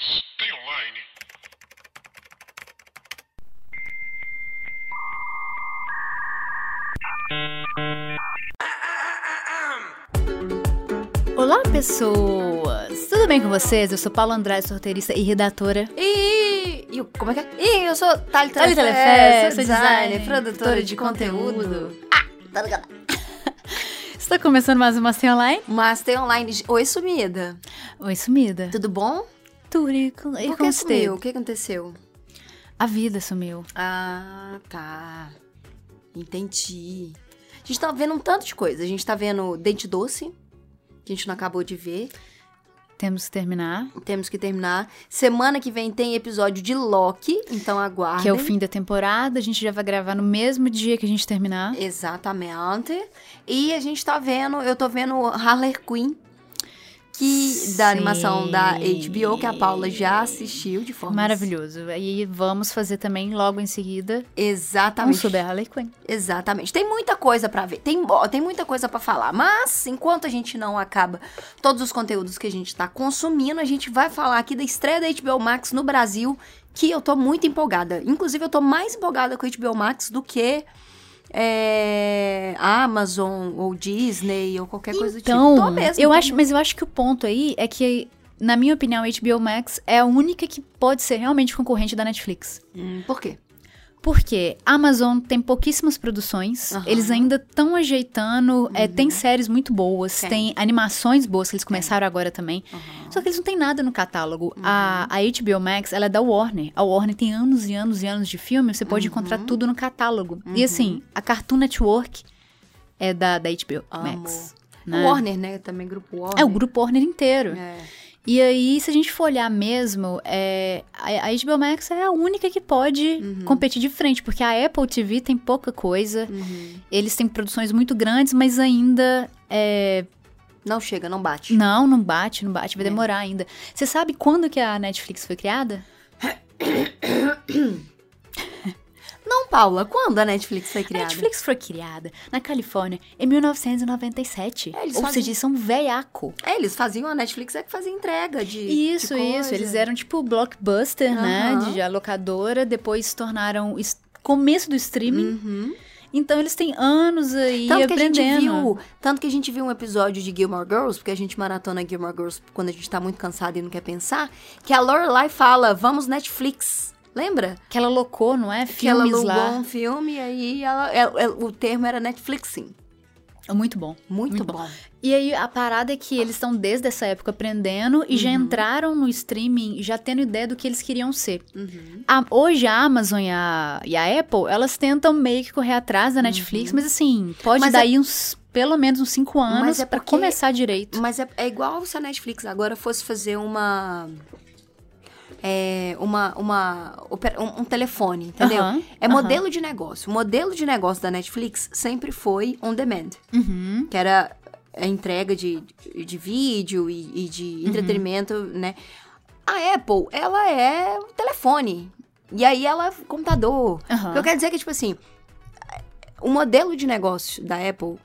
mas tem online. Olá, pessoas! Tudo bem com vocês? Eu sou Paula Andrade, sorteirista e redatora. E, e o- como é que é? E eu sou Thalita Thalita Lefé, Lefé, sou designer, designer, produtora de conteúdo. Ah, tá ligado? Está começando mais uma Sem Online? Mas tem online. de- Oi, sumida. Oi, sumida. Tudo bom? Tudo e e Por que sumiu? O que aconteceu? A vida sumiu. Ah, tá. Entendi. A gente tá vendo um tanto de coisa. A gente tá vendo Dente Doce, que a gente não acabou de ver. Temos que terminar, Temos que terminar. Semana que vem tem episódio de Loki, então aguardem. que é o fim da temporada. A gente já vai gravar no mesmo dia que a gente terminar. Exatamente. E a gente tá vendo, eu tô vendo Harley Quinn, que da animação da HBO, que a Paula já assistiu de forma Maravilhoso. E vamos fazer também logo em seguida um Exatamente. sobre a Harley Quinn. Exatamente. Tem muita coisa pra ver. Tem, tem muita coisa pra falar. Mas, enquanto a gente não acaba todos os conteúdos que a gente tá consumindo, a gente vai falar aqui da estreia da HBO Max no Brasil, que eu tô muito empolgada. Inclusive, eu tô mais empolgada com a HBO Max do que é, Amazon ou Disney ou qualquer coisa do tipo. Então, Tô mesmo, eu acho, mas eu acho que o ponto aí é que, na minha opinião, a HBO Max é a única que pode ser realmente concorrente da Netflix. Hum, por quê? Porque Amazon tem pouquíssimas produções, Aham. eles ainda estão ajeitando, é, tem séries muito boas, Tem. tem, animações boas que eles começaram agora também. Só que eles não têm nada no catálogo. A, a HBO Max, ela é da Warner. A Warner tem anos e anos e anos de filme, você pode encontrar tudo no catálogo. E assim, a Cartoon Network é da, da HBO Amo. Max. Né? Warner, né? Também grupo Warner. É, o grupo Warner inteiro. É. E aí, se a gente for olhar mesmo, é, a, a HBO Max é a única que pode Uhum. competir de frente, porque a Apple TV tem pouca coisa, Uhum. eles têm produções muito grandes, mas ainda é, Não chega, não bate. não, não bate, não bate, vai É. demorar ainda. Você sabe quando que a Netflix foi criada? Não, Paula, quando a Netflix foi A criada? Netflix foi criada na Califórnia em 1997. É, eles Ou fazem- seja, são velhaco. É, eles faziam, a Netflix é que fazia entrega de. Isso, de isso. Eles eram tipo blockbuster, né? Aham. De locadora, depois se tornaram começo do streaming. Uhum. Então eles têm anos aí Tanto que, a gente aprendendo. viu, tanto que a gente viu um episódio de Gilmore Girls, porque a gente maratona Gilmore Girls quando a gente tá muito cansado e não quer pensar, que a Lorelai fala, vamos Netflix. Lembra? Que ela locou, não é? que ela Filmes alugou lá. um filme e aí ela, ela- ela- o termo era Netflixing. É Muito bom. Muito, Muito bom. E aí a parada é que eles estão desde essa época aprendendo e Uhum. já entraram no streaming já tendo ideia do que eles queriam ser. Uhum. A- hoje a Amazon e a, e a Apple, elas tentam meio que correr atrás da Netflix, mas assim, pode Uhum. Mas dar é- aí uns, pelo menos uns cinco anos é pra porque- começar direito. Mas é, é igual se a Netflix agora fosse fazer uma. É, uma, uma, um, um telefone, entendeu? Aham, é modelo de negócio. O modelo de negócio da Netflix sempre foi on demand, Uhum. que era a entrega de, de vídeo e, e de Uhum. entretenimento, né? A Apple, ela é um telefone. E aí ela é computador. Que eu quero dizer é que, tipo assim, o modelo de negócio da Apple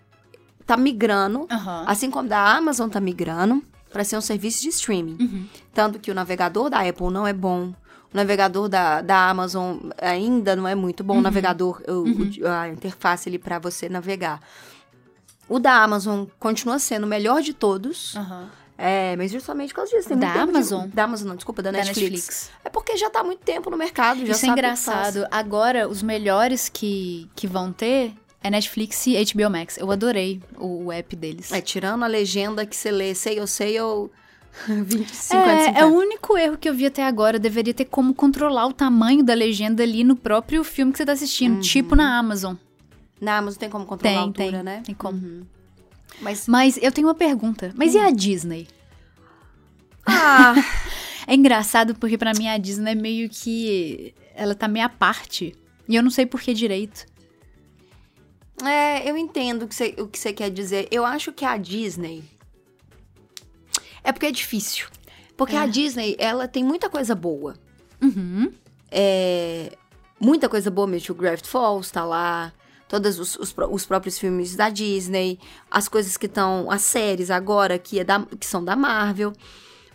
tá migrando Aham. Assim como da Amazon tá migrando para ser um serviço de streaming. Uhum. Tanto que o navegador da Apple não é bom. O navegador da, da Amazon ainda não é muito bom. O navegador, o- o- a interface ali para você navegar. O da Amazon continua sendo o melhor de todos. Aham. É, mas justamente por causa disso. Tem Da tempo de- Amazon? da Amazon, não, desculpa, da, Da Netflix. Netflix. É porque já tá há muito tempo no mercado, já Isso é engraçado. Agora, os melhores que, que vão ter é Netflix e HBO Max. Eu adorei o, o app deles. É, tirando a legenda que você lê, sei eu sei, eu... 20, 50, é, 50. é o único erro que eu vi até agora. Deveria ter como controlar o tamanho da legenda ali no próprio filme que você tá assistindo. Tipo na Amazon. Na Amazon tem como controlar a Tem, altura, tem. né? Tem como. Uhum. Mas Mas eu tenho uma pergunta. Mas e a Disney? Ah, É engraçado porque pra mim a Disney é meio que. Ela tá meio à parte. E eu não sei por que direito. É, eu entendo o que, você, o que você quer dizer. Eu acho que a Disney. É porque é difícil. Porque a Disney, ela tem muita coisa boa. Uhum. É, muita coisa boa mesmo. O Gravity Falls tá lá. Todos os, os, os próprios filmes da Disney. As coisas que estão. As séries agora que, é da, que são da Marvel.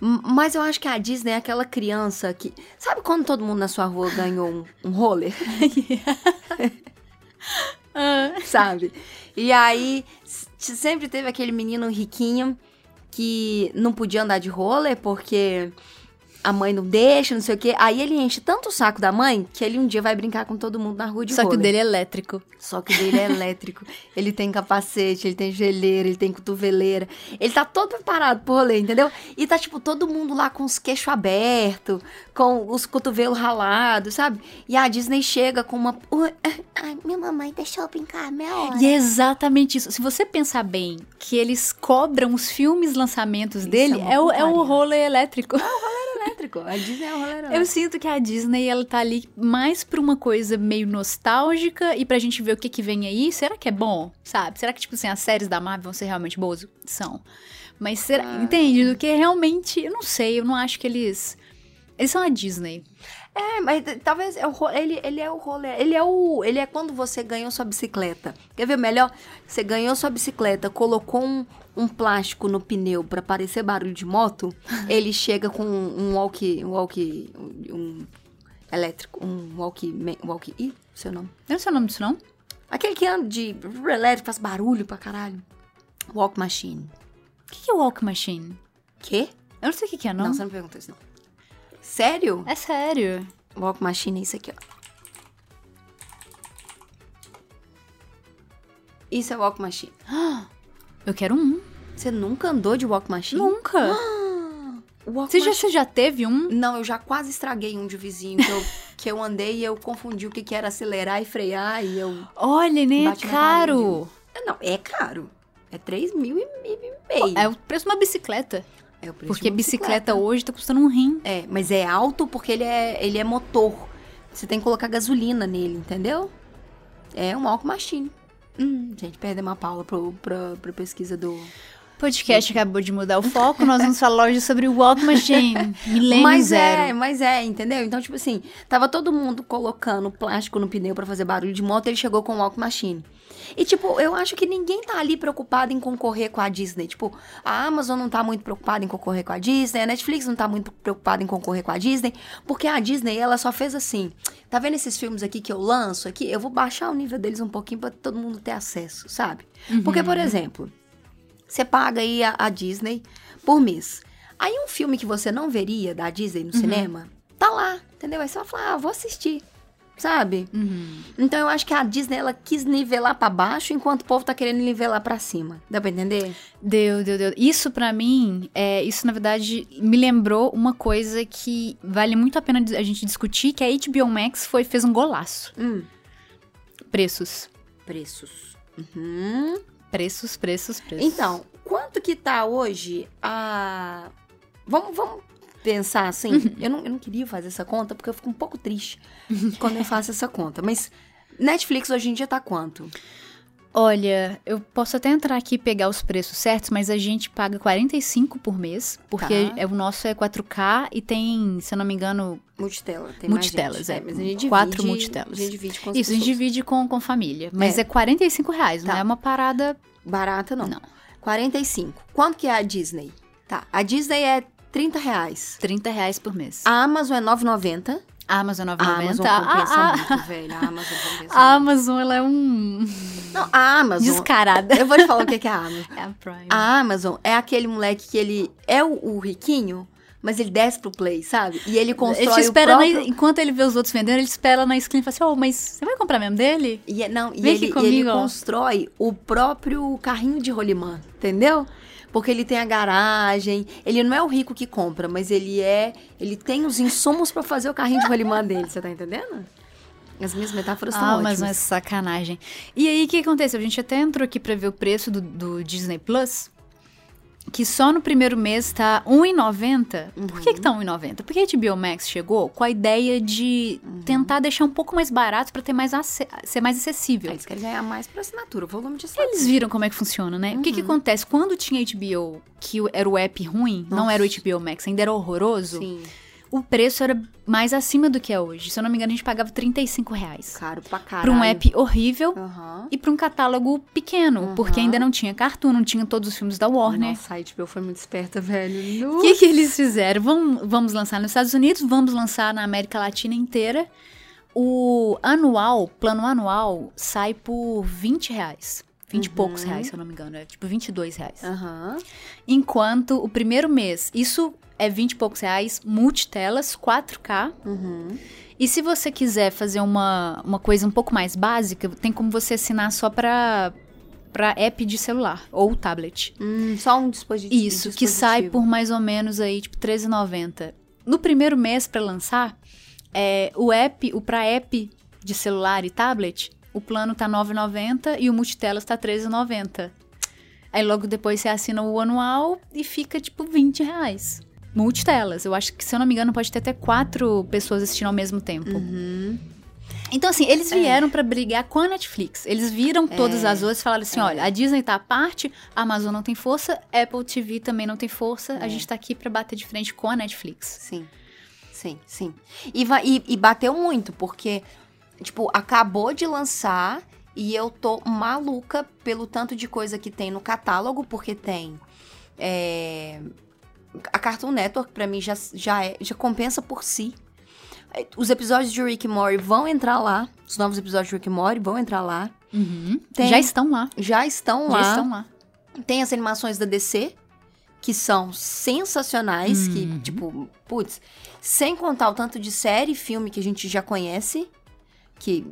Mas eu acho que a Disney é aquela criança que. Sabe quando todo mundo na sua rua ganhou um, um roller? Sabe? E aí sempre teve aquele menino riquinho que não podia andar de roller porque a mãe não deixa, não sei o quê. Aí ele enche tanto o saco da mãe que ele um dia vai brincar com todo mundo na rua de Só que o dele é elétrico. Só que o dele é elétrico. ele tem capacete, ele tem geleira, ele tem cotoveleira. Ele tá todo preparado pro rolê, entendeu? E tá, tipo, todo mundo lá com os queixos abertos, com os cotovelos ralados, sabe? E a Disney chega com uma. Ai, minha mamãe deixou eu brincar meia hora. E é exatamente isso. Se você pensar bem que eles cobram os filmes lançamentos Isso dele, é é, o, é o roller elétrico. Elétrico. A Disney é um rolê Eu sinto que a Disney, ela tá ali mais pra uma coisa meio nostálgica e pra gente ver o que que vem aí. Será que é bom? Sabe? Será que, tipo assim, as séries da Marvel vão ser realmente boas? São. Mas será... Ah. Entende? Do que realmente... Eu não sei, eu não acho que eles... Eles são a Disney. É, mas talvez é o ele, ele é o rolê. Ele é o. Ele é quando você ganhou sua bicicleta. Quer ver melhor? Você ganhou sua bicicleta, colocou um, um plástico no pneu pra parecer barulho de moto. ele chega com um walkie. Um walkie. Um, um elétrico. Um walkie. Walkie. Ih, seu nome. Eu não sei o nome disso, não? Aquele que anda de elétrico, faz barulho pra caralho. Walk machine. O que que é Walk Machine? Quê? Eu não sei o que que é, não. Não, você não perguntou isso, não. Sério? É sério. Walk machine é isso aqui, ó. Isso é walk machine. Eu quero um. Você nunca andou de walk machine? Nunca. Walk Você já, machine- você já teve um? Não, eu já quase estraguei um de vizinho que eu, que eu andei e eu confundi o que, que era acelerar e frear e eu... Olha, nem é caro. Não, é caro. É 3 mil e meio. É o preço de uma bicicleta. É Porque uma bicicleta hoje tá custando um rim. É, mas é alto porque ele é, ele é motor. Você tem que colocar gasolina nele, entendeu? É um walk machine. Hum, gente, perdemos a Paula pro, pra, pra pesquisa do... O podcast acabou de mudar o foco. Nós vamos falar hoje sobre o Walk Machine. Milênio mas zero. é, mas é, entendeu? Então, tipo assim, tava todo mundo colocando plástico no pneu pra fazer barulho de moto, ele chegou com o walk machine. E, tipo, eu acho que ninguém tá ali preocupado em concorrer com a Disney. Tipo, a Amazon não tá muito preocupada em concorrer com a Disney, a Netflix não tá muito preocupada em concorrer com a Disney, porque a Disney, ela só fez assim, tá vendo esses filmes aqui que eu lanço aqui? Eu vou baixar o nível deles um pouquinho pra todo mundo ter acesso, sabe? Porque, por exemplo, você paga aí a, a Disney por mês. Aí um filme que você não veria da Disney no cinema, tá lá, entendeu? Aí você vai falar, ah, vou assistir, sabe? Uhum. Então eu acho que a Disney, ela quis nivelar pra baixo, enquanto o povo tá querendo nivelar pra cima. Dá pra entender? Deu, deu, deu. Isso pra mim, é, isso na verdade me lembrou uma coisa que vale muito a pena a gente discutir, que a HBO Max foi, fez um golaço. Hum. Preços. Preços. Uhum. Preços, preços, preços. Então, quanto que tá hoje a... Vamos, vamos pensar assim, Uhum. eu, não, eu não queria fazer essa conta, porque eu fico um pouco triste quando eu faço essa conta. Mas Netflix hoje em dia tá quanto? Olha, eu posso até entrar aqui e pegar os preços certos, mas a gente paga 45 por mês, porque Tá. é, o nosso é 4K e tem, se eu não me engano, Multitela, tem mais multitelas, gente. é. mas a gente Quatro divide, multitelas. A gente divide com Isso, a gente pessoas. divide com, com família. Mas É. é, 45 reais, não Tá. é uma parada. Barata não. Não. 45. Quanto que é a Disney? Tá, a Disney é 30 reais. 30 reais por mês. A Amazon é 9,90. A Amazon 9,90. A Amazon A- compensa a- muito, velho. A Amazon compensa A muito. Amazon, ela é um. Não, a Amazon... Descarada. Eu vou te falar o que é a Amazon. É a Prime. A Amazon é aquele moleque que ele é o, o riquinho, mas ele desce pro play, sabe? E ele constrói ele te espera o na- próprio... enquanto ele vê os outros vendendo, ele espera na esquina e fala assim: Ô, mas você vai comprar mesmo dele? E, é- não, e ele, aqui e ele comigo, ó. constrói o próprio carrinho de rolimã, entendeu? Porque ele tem a garagem, ele não é o rico que compra, mas ele é, ele tem os insumos pra fazer o carrinho de rolimã dele, você tá entendendo? As minhas metáforas estão Ah, ótimas. mas não é sacanagem. E aí, o que aconteceu? A gente até entrou aqui pra ver o preço do, do Disney Plus. Que só no primeiro mês tá R$1,90. Por que, que tá R$1,90? Porque a HBO Max chegou com a ideia de tentar deixar um pouco mais barato pra ter mais ser mais acessível. Eles querem ganhar mais por assinatura, o volume de assinatura. Eles viram como é que funciona, né? O que que acontece? Quando tinha HBO, que era o app ruim, não era o HBO Max, ainda era horroroso, Sim. O preço era mais acima do que é hoje. Se eu não me engano, a gente pagava 35 reais. Caro pra caralho. Pra um app horrível Aham. e pra um catálogo pequeno, porque Uhum. ainda não tinha Cartoon, não tinha todos os filmes da Warner. Nossa, a HBO foi muito esperta, velho. O que, que eles fizeram? Vamos, vamos lançar nos Estados Unidos, vamos lançar na América Latina inteira. O anual, plano anual, sai por 20 reais. 20 e poucos reais, se eu não me engano. É tipo 22 reais. Enquanto o primeiro mês, isso é 20 e poucos reais, multitelas, 4K. Uhum. E se você quiser fazer uma, uma coisa um pouco mais básica, tem como você assinar só pra, pra app de celular ou tablet. Hum, só um dispositivo. Isso, que sai por mais ou menos aí, tipo, R$13,90. No primeiro mês pra lançar, é, o app, o pra app de celular e tablet, o plano tá R$9,90 e o multitelas tá R$13,90. Aí logo depois você assina o anual e fica, tipo, 20 reais. Multitelas. Eu acho que, se eu não me engano, pode ter até quatro pessoas assistindo ao mesmo tempo. Uhum. Então, assim, eles vieram pra brigar com a Netflix. Eles viram todas as outras e falaram assim: olha, a Disney tá à parte, a Amazon não tem força, Apple TV também não tem força, a gente tá aqui pra bater de frente com a Netflix. Sim. Sim, sim. E, e, e bateu muito, porque, tipo, acabou de lançar e eu tô maluca pelo tanto de coisa que tem no catálogo, porque tem. é, a Cartoon Network, pra mim, já, já, é- já compensa por si. Os episódios de Rick e Morty vão entrar lá. Os novos episódios de Rick e Morty vão entrar lá. Tem. Já estão lá. Já estão lá. Já estão lá. Tem as animações da DC, que são sensacionais, Uhum. que, tipo, putz, sem contar o tanto de série e filme que a gente já conhece, que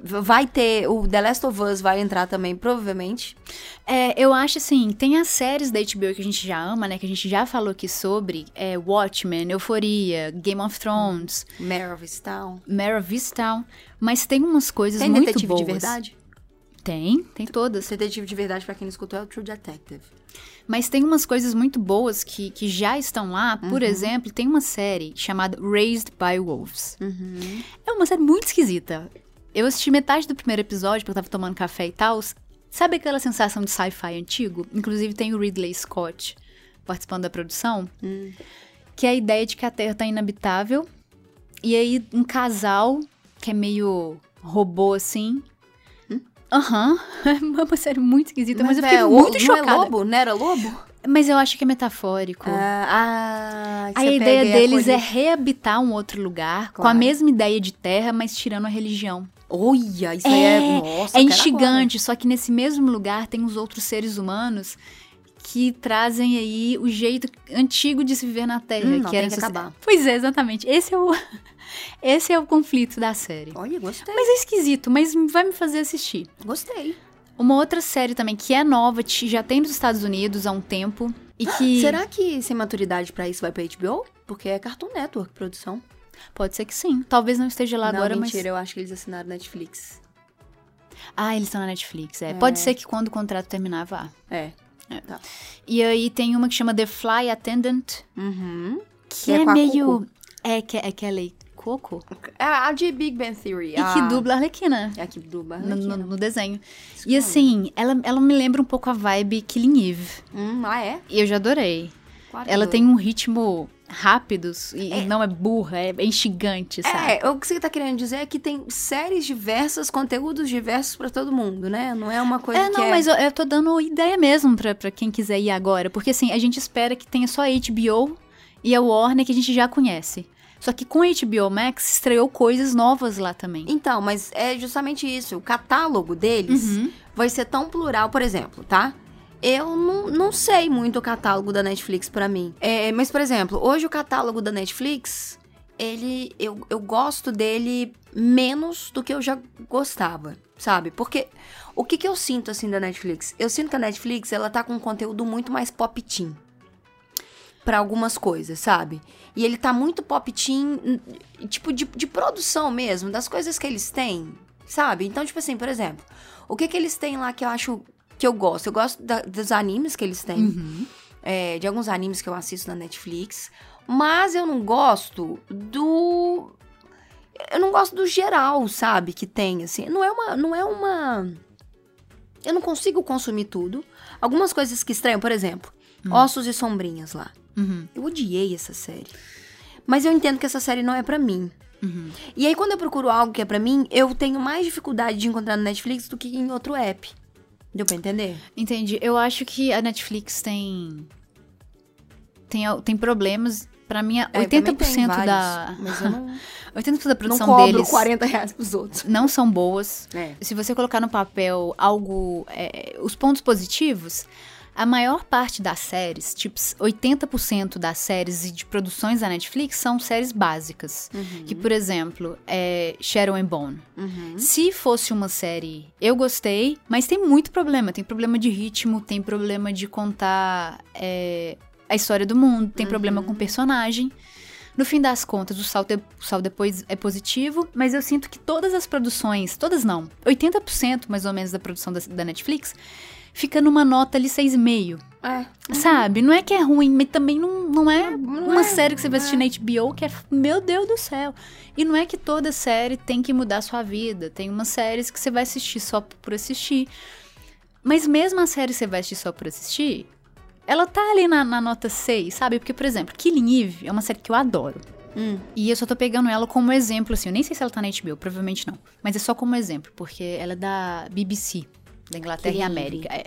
vai ter, o The Last of Us vai entrar também, provavelmente. É, eu acho assim, tem as séries da HBO que a gente já ama, né? Que a gente já falou aqui sobre. É, Watchmen, Euphoria, Game of Thrones, Mare of Easttown. Mare of Easttown. Mas tem umas coisas Tem muito Detetive boas. de Verdade? Tem, tem todas. Detetive de Verdade, pra quem não escutou, é o True Detective. Mas tem umas coisas muito boas que, que já estão lá. Por exemplo, tem uma série chamada Raised by Wolves. Uhum. É uma série muito esquisita. Eu assisti metade do primeiro episódio, porque eu tava tomando café e tal. Sabe aquela sensação de sci-fi antigo? Inclusive tem o Ridley Scott participando da produção. Que é a ideia de que a Terra tá inabitável. E aí um casal, que é meio robô assim... Aham, é uma série muito esquisita, mas, eu fiquei é, muito não chocada. é lobo? Não era lobo? Mas eu acho que é metafórico. Ah, ah, a ideia deles é reabitar um outro lugar com a Claro. mesma ideia de terra, mas tirando a religião. Olha, isso aí é... Nossa, é instigante, só que nesse mesmo lugar tem os outros seres humanos que trazem aí o jeito antigo de se viver na Terra. Hum, não, que era tem que acabar. Pois é, exatamente. Esse é o, esse é o conflito da série. Olha, gostei. Mas é esquisito, mas vai me fazer assistir. Gostei. Uma outra série também que é nova, já tem nos Estados Unidos há um tempo. E que. Será que sem maturidade pra isso vai pra HBO? Porque é Cartoon Network produção. Pode ser que sim. Talvez não esteja lá não, agora, mentira, mas. eu acho que eles assinaram Netflix. Ah, eles estão na Netflix, é. Pode ser que quando o contrato terminar, vá. É. E aí tem uma que chama The Fly Attendant, Uhum. que Que é é, meio. É, que é Kelly Coco. É a de Big Bang Theory. E que dubla a Arlequina. É a que dubla. No, no- no desenho. Isso E eu assim, ela, ela me lembra um pouco a vibe Killing Eve. Hum, ah, é? E eu já adorei. Ela tem um ritmo rápido e, e não é burra, é, é instigante, sabe? É, o que você tá querendo dizer é que tem séries diversas, conteúdos diversos pra todo mundo, né? Não é uma coisa É, que não, é... mas eu, eu tô dando ideia mesmo pra, pra quem quiser ir agora. Porque assim, a gente espera que tenha só a HBO e a Warner que a gente já conhece. Só que com a HBO Max estreou coisas novas lá também. Então, mas é justamente isso. O catálogo deles Uhum. vai ser tão plural, por exemplo, tá? Eu não, não sei muito o catálogo da Netflix pra mim. É, mas, por exemplo, hoje o catálogo da Netflix, ele. Eu, eu gosto dele menos do que eu já gostava, sabe? Porque o que, que eu sinto assim da Netflix? Eu sinto que a Netflix ela tá com um conteúdo muito mais pop teen. Pra algumas coisas, sabe? E ele tá muito pop teen, n- tipo, de, de produção mesmo, das coisas que eles têm, sabe? Então, tipo assim, por exemplo, o que que eles têm lá que eu acho que eu gosto? Eu gosto da- dos animes que eles têm, Uhum. é, de alguns animes que eu assisto na Netflix, mas eu não gosto do. Eu não gosto do geral, sabe? Que tem, assim. Não é uma. Não é uma. Eu não consigo consumir tudo. Algumas coisas que estranham, por exemplo, Ossos e Sombrinhas lá. Uhum. Eu odiei essa série. Mas eu entendo que essa série não é pra mim. Uhum. E aí, quando eu procuro algo que é pra mim, eu tenho mais dificuldade de encontrar no Netflix do que em outro app. Deu pra entender? Entendi. Eu acho que a Netflix tem. Tem, tem problemas. Pra mim, É, eu também 80% tenho da. vários, Mas eu não, 80% da não produção cobro deles 40 reais pros outros. não são boas. É. Se você colocar no papel algo. é, os pontos positivos, a maior parte das séries, tipo 80% das séries e de produções da Netflix são séries básicas. Que, por exemplo, é Shadow and Bone. Uhum. Se fosse uma série, eu gostei, mas tem muito problema. Tem problema de ritmo, tem problema de contar é, a história do mundo, tem problema com personagem. No fim das contas, o salto, é- o saldo depois é positivo, mas eu sinto que todas as produções, todas não, 80% mais ou menos da produção da, da Netflix, fica numa nota ali 6,5. É. Sabe? Não é que é ruim, mas também não, não é Não uma é, série que você vai não assistir na HBO que é. Meu Deus do céu. E não é que toda série tem que mudar a sua vida. Tem umas séries que você vai assistir só por assistir. Mas mesmo a série que você vai assistir só por assistir, ela tá ali na, na nota 6, sabe? Porque, por exemplo, Killing Eve é uma série que eu adoro. Hum. E eu só tô pegando ela como exemplo, assim. Eu nem sei se ela tá na HBO, provavelmente não. Mas é só como exemplo, porque ela é da BBC, da Inglaterra e América. É.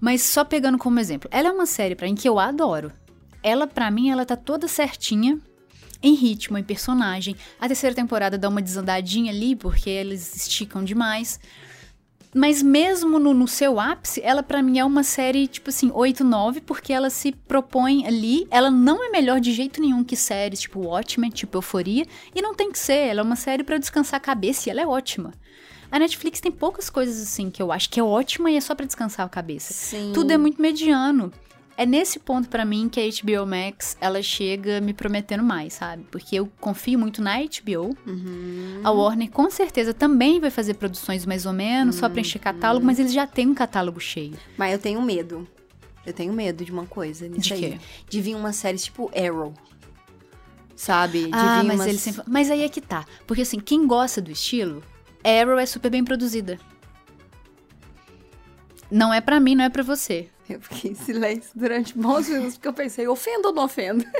Mas só pegando como exemplo. Ela é uma série pra mim que eu adoro. Ela, pra mim, ela tá toda certinha. Em ritmo, em personagem. A terceira temporada dá uma desandadinha ali, porque eles esticam demais. Mas mesmo no, no seu ápice, ela pra mim é uma série, tipo assim, 8, 9, porque ela se propõe ali. Ela não é melhor de jeito nenhum que séries tipo Watchmen, tipo Euforia. E não tem que ser, ela é uma série pra descansar a cabeça e ela é ótima. A Netflix tem poucas coisas assim que eu acho que é ótima e é só pra descansar a cabeça. Sim. Tudo é muito mediano. É nesse ponto pra mim que a HBO Max ela chega me prometendo mais, sabe? Porque eu confio muito na HBO. Uhum. A Warner com certeza também vai fazer produções mais ou menos, só pra encher catálogo, mas eles já têm um catálogo cheio. Mas eu tenho medo. Eu tenho medo de uma coisa nisso De aí. quê? De vir uma série tipo Arrow. Sabe? De Ah, vir mas umas- eles sempre... Mas aí é que tá. Porque assim, quem gosta do estilo, Arrow é super bem produzida. Não é pra mim, não é pra você. Eu fiquei em silêncio durante bons minutos, porque eu pensei, ofendo ou não ofendo?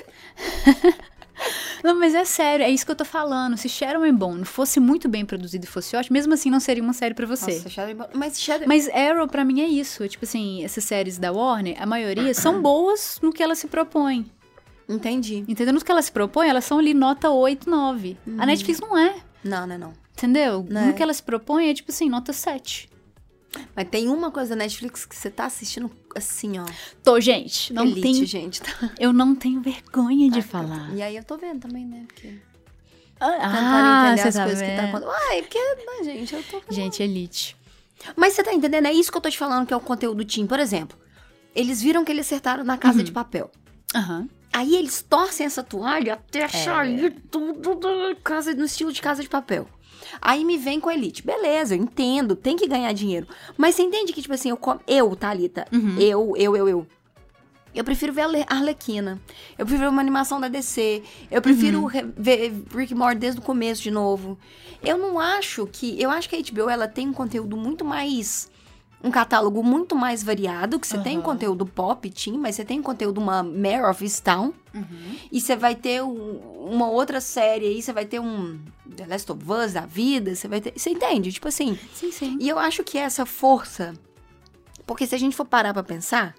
Não, mas é sério, é isso que eu tô falando. Se Shadow and Bone fosse muito bem produzido e fosse ótimo, mesmo assim não seria uma série pra você. Nossa, Shadow... Mas Shadow... Mas Arrow, pra mim, é isso. Tipo assim, essas séries da Warner, a maioria são boas no que ela se propõe. Entendi. Entendeu? No que ela se propõe, elas são ali nota 8, 9. A Netflix não é. Não, não, não. Entendeu? Né? No que ela se propõe é tipo assim, nota 7. Mas tem uma coisa da Netflix que você tá assistindo assim, ó. Tô, gente. Não Elite, tem, gente. Tá? eu não tenho vergonha de Ah, falar. E aí eu tô vendo também, né? Porque Ah, tentando entender as tá coisas que tá vendo. acontecendo. Ai, porque, né, gente, eu tô... Gente, Elite. Mas você tá entendendo? É isso que eu tô te falando que é o conteúdo Team. Por exemplo, eles viram que eles acertaram na Casa de Papel. Aham. Aí eles torcem essa toalha até É. sair tudo da casa, no estilo de Casa de Papel. Aí me vem com a Elite. Beleza, eu entendo, tem que ganhar dinheiro. Mas você entende que, tipo assim, eu, eu Thalita, Uhum. eu, eu, eu, eu. Eu prefiro ver a Le- Arlequina. Eu prefiro ver uma animação da DC. Eu prefiro Uhum. ver Rick and Morty desde o começo de novo. Eu não acho que... Eu acho que a HBO, ela tem um conteúdo muito mais... Um catálogo muito mais variado. Que você tem Aham. conteúdo pop, teen, mas você tem conteúdo uma Mare of Easttown. Uhum. E você vai ter um- uma outra série aí, você vai ter um The Last of Us da vida, você vai ter. Você entende? Tipo assim. Sim, sim. E eu acho que essa força. Porque se a gente for parar pra pensar,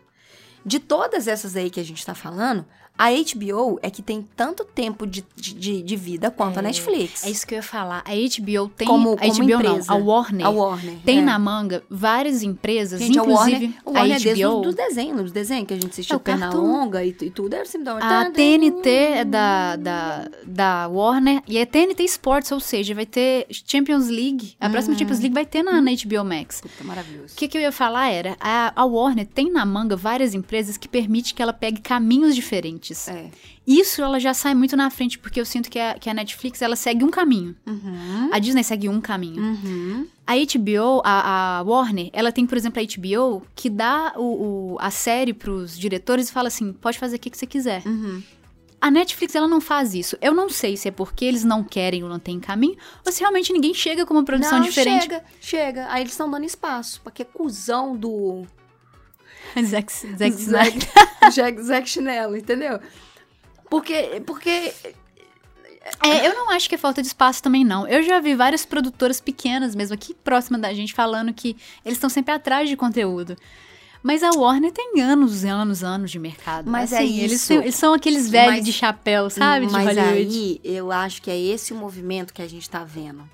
de todas essas aí que a gente tá falando, a HBO é que tem tanto tempo de, de, de- vida quanto a Netflix. É isso que eu ia falar. A HBO tem. Como- a como HBO empresa. não, a Warner. A Warner. Tem é. na manga várias empresas, Gente, inclusive a Warner, a Warner a é desde HBO. os dos desenhos, dos desenhos que a gente assistiu, É, Perna cartoon. Longa e, e tudo. Era sempre da A TNT é da, da, da Warner e a TNT Sports, ou seja, vai ter Champions League. A próxima Champions League vai ter na, na HBO Max. Puta, maravilhoso. O que, que eu ia falar era, a, a Warner tem na manga várias empresas que permite que ela pegue caminhos diferentes. É. Isso ela já sai muito na frente, porque eu sinto que a, que a Netflix, ela segue um caminho. Uhum. A Disney segue um caminho. Uhum. A HBO, a, a Warner, ela tem, por exemplo, a HBO, que dá o, o- a série pros diretores e fala assim, pode fazer o que, que você quiser. Uhum. A Netflix, ela não faz isso. Eu não sei se é porque eles não querem ou não têm caminho, ou se realmente ninguém chega com uma produção Não, diferente. chega, chega. Aí eles estão dando espaço. Porque é cuzão do Zack, Zack Snyder. Zack, Zack, Chinelo, entendeu? Porque, porque É, eu não acho que é falta de espaço também, não. Eu já vi várias produtoras pequenas mesmo aqui próxima da gente falando que eles estão sempre atrás de conteúdo. Mas a Warner tem anos e anos, anos de mercado. Mas é assim, eles, isso. têm- eles são aqueles velhos Mas- de chapéu, sabe? De Mas Hollywood. aí, eu acho que é esse o movimento que a gente tá vendo.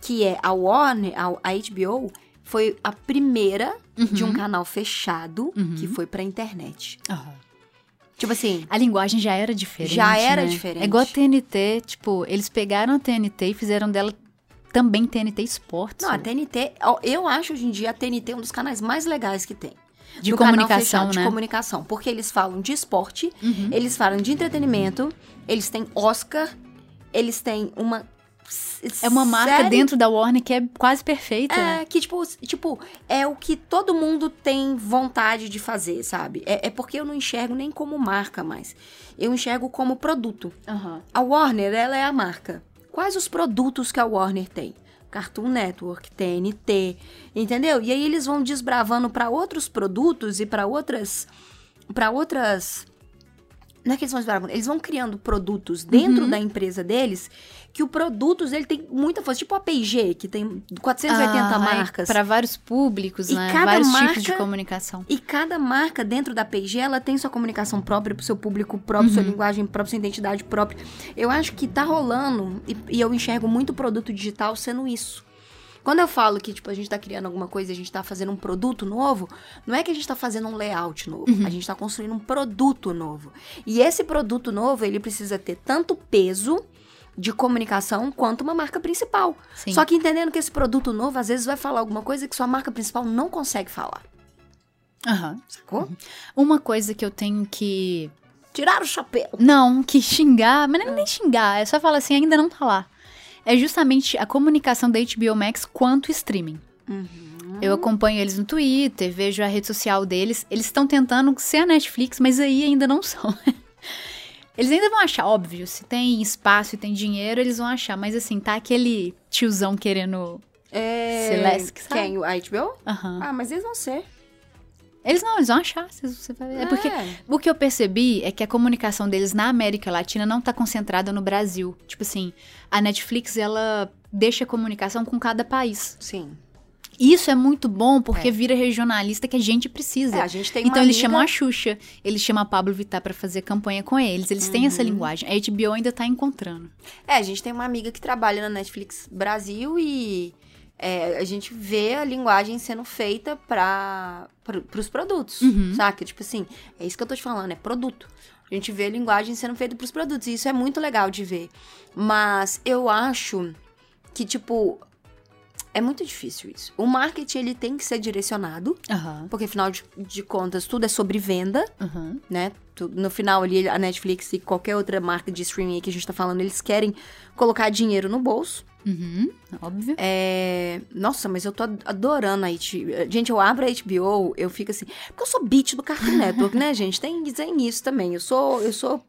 Que é a Warner, a, a HBO, foi a primeira de Uhum. um canal fechado que foi pra internet. Aham. Tipo assim, A linguagem já era diferente. Já era né? diferente. É igual a TNT, tipo, eles pegaram a TNT e fizeram dela também TNT Sports. não, a TNT, eu acho hoje em dia a TNT um dos canais mais legais que tem. de do canal comunicação, fechado, né? De comunicação. Porque eles falam de esporte, Uhum. eles falam de entretenimento, eles têm Oscar, eles têm uma. É uma marca série dentro da Warner que é quase perfeita. É, que tipo, tipo, é o que todo mundo tem vontade de fazer, sabe? É, é porque eu não enxergo nem como marca mais. Eu enxergo como produto. Aham. A Warner, ela é a marca. Quais os produtos que a Warner tem? Cartoon Network, TNT, entendeu? E aí eles vão desbravando para outros produtos e para outras para outras não é que eles vão desbravando, eles vão criando produtos dentro Uhum. da empresa deles que o produtos ele tem muita força, tipo a P&G, que tem 480 Ah, marcas. Para vários públicos, E né? cada Vários tipos de marca- comunicação. E cada marca dentro da P&G, ela tem sua comunicação própria pro seu público próprio, sua linguagem própria, sua identidade própria. Eu acho que tá rolando, e, e eu enxergo muito produto digital sendo isso. Quando eu falo que, tipo, a gente tá criando alguma coisa e a gente tá fazendo um produto novo, não é que a gente tá fazendo um layout novo, a gente tá construindo um produto novo. E esse produto novo, ele precisa ter tanto peso de comunicação quanto uma marca principal. Sim. Só que entendendo que esse produto novo, às vezes, vai falar alguma coisa que sua marca principal não consegue falar. Aham. Sacou? Uma coisa que eu tenho que. Tirar o chapéu. Não, que xingar, mas não é nem xingar, é só falar assim, ainda não tá lá. É justamente a comunicação da HBO Max quanto streaming. Eu acompanho eles no Twitter, vejo a rede social deles. Eles estão tentando ser a Netflix, mas aí ainda não são. Eles ainda vão achar, óbvio, se tem espaço e tem dinheiro, eles vão achar. Mas assim, tá aquele tiozão querendo. É... Celeste, sabe? Quem? A HBO? Aham. Ah, mas eles vão ser. Eles não, eles vão achar. Você, vai... É porque É. o que eu percebi é que a comunicação deles na América Latina não tá concentrada no Brasil. Tipo assim, a Netflix, ela deixa a comunicação com cada país. Sim. Isso é muito bom porque É. vira regionalista que a gente precisa. É, a gente tem então eles amiga- chamam a Xuxa, eles chamam a Pablo Vittar pra fazer campanha com eles. Eles têm Uhum. essa linguagem. A HBO ainda tá encontrando. É, a gente tem uma amiga que trabalha na Netflix Brasil e é, a gente vê a linguagem sendo feita para os produtos, Uhum. saca? Tipo assim, é isso que eu tô te falando, é produto. A gente vê a linguagem sendo feita pros produtos e isso é muito legal de ver. Mas eu acho que, tipo, é muito difícil isso. O marketing, ele tem que ser direcionado, Aham. porque afinal de, de contas, tudo é sobre venda. Aham. né? No final ali, a Netflix e qualquer outra marca de streaming que a gente tá falando, eles querem colocar dinheiro no bolso. Uhum. Óbvio. É... Nossa, mas eu tô ad- adorando a HBO. Gente, eu abro a HBO, eu fico assim... Porque eu sou beat do Cartoon Network, né, gente? Tem, tem isso também. Eu sou... Eu sou...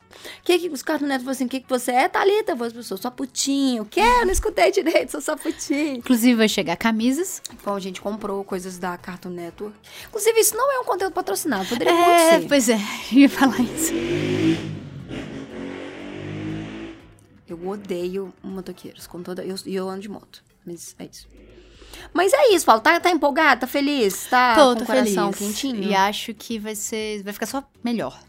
Que que os Cartoon Network falam assim? O que que você é, Thalita? Eu sou só putinho. O quê? Eu não escutei direito, sou só putinho. Inclusive vai chegar camisas. Bom, a gente comprou coisas da Cartoon Network. Inclusive, isso não é um conteúdo patrocinado. Poderia É, ser. pois é, eu ia falar isso. Eu odeio motoqueiros, com toda. E eu, eu ando de moto. Mas é isso. Mas é isso, Paulo. Tá, tá empolgado? Tá feliz? Tá tô, com tô o coração feliz. quentinho? E acho que vai ser. Vai ficar só melhor.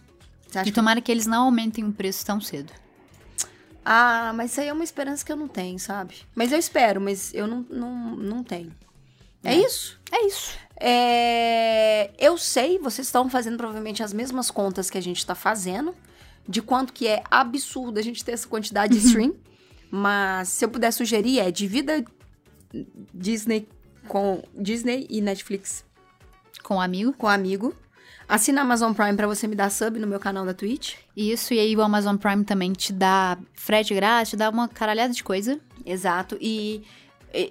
Você E tomara que eles não aumentem o preço tão cedo. Ah, mas isso aí é uma esperança que eu não tenho, sabe? Mas eu espero, mas eu não, não, não tenho. É, isso? É isso. É, eu sei, vocês estão fazendo provavelmente as mesmas contas que a gente tá fazendo, de quanto que é absurdo a gente ter essa quantidade de stream. Mas se eu puder sugerir, é divida Disney com Disney e Netflix Com amigo. com amigo. Assina a Amazon Prime pra você me dar sub no meu canal da Twitch. Isso, e aí o Amazon Prime também te dá frete grátis, te dá uma caralhada de coisa. Exato. E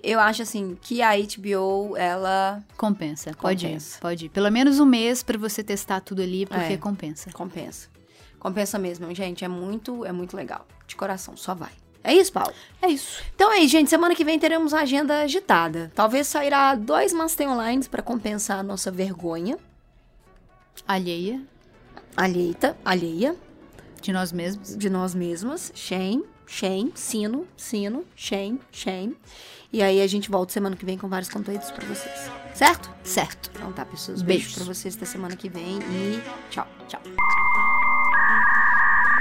eu acho assim que a HBO, ela Compensa. Pode Compensa. ir. Pode ir. Pelo menos um mês pra você testar tudo ali, porque É. compensa. compensa. Compensa mesmo, gente. É muito, é muito legal. De coração, só vai. É isso, Paulo? É isso. Então é isso, gente. Semana que vem teremos a agenda agitada. Talvez sairá dois Master Online pra compensar a nossa vergonha Alheia. alheita, alheia. De nós mesmos. De nós mesmos. Shame, shame, sino, sino, shame, shame. E aí a gente volta semana que vem com vários conteúdos pra vocês. Certo? Certo. Então tá, pessoas. Beijos. Beijo pra vocês até semana que vem e tchau, tchau.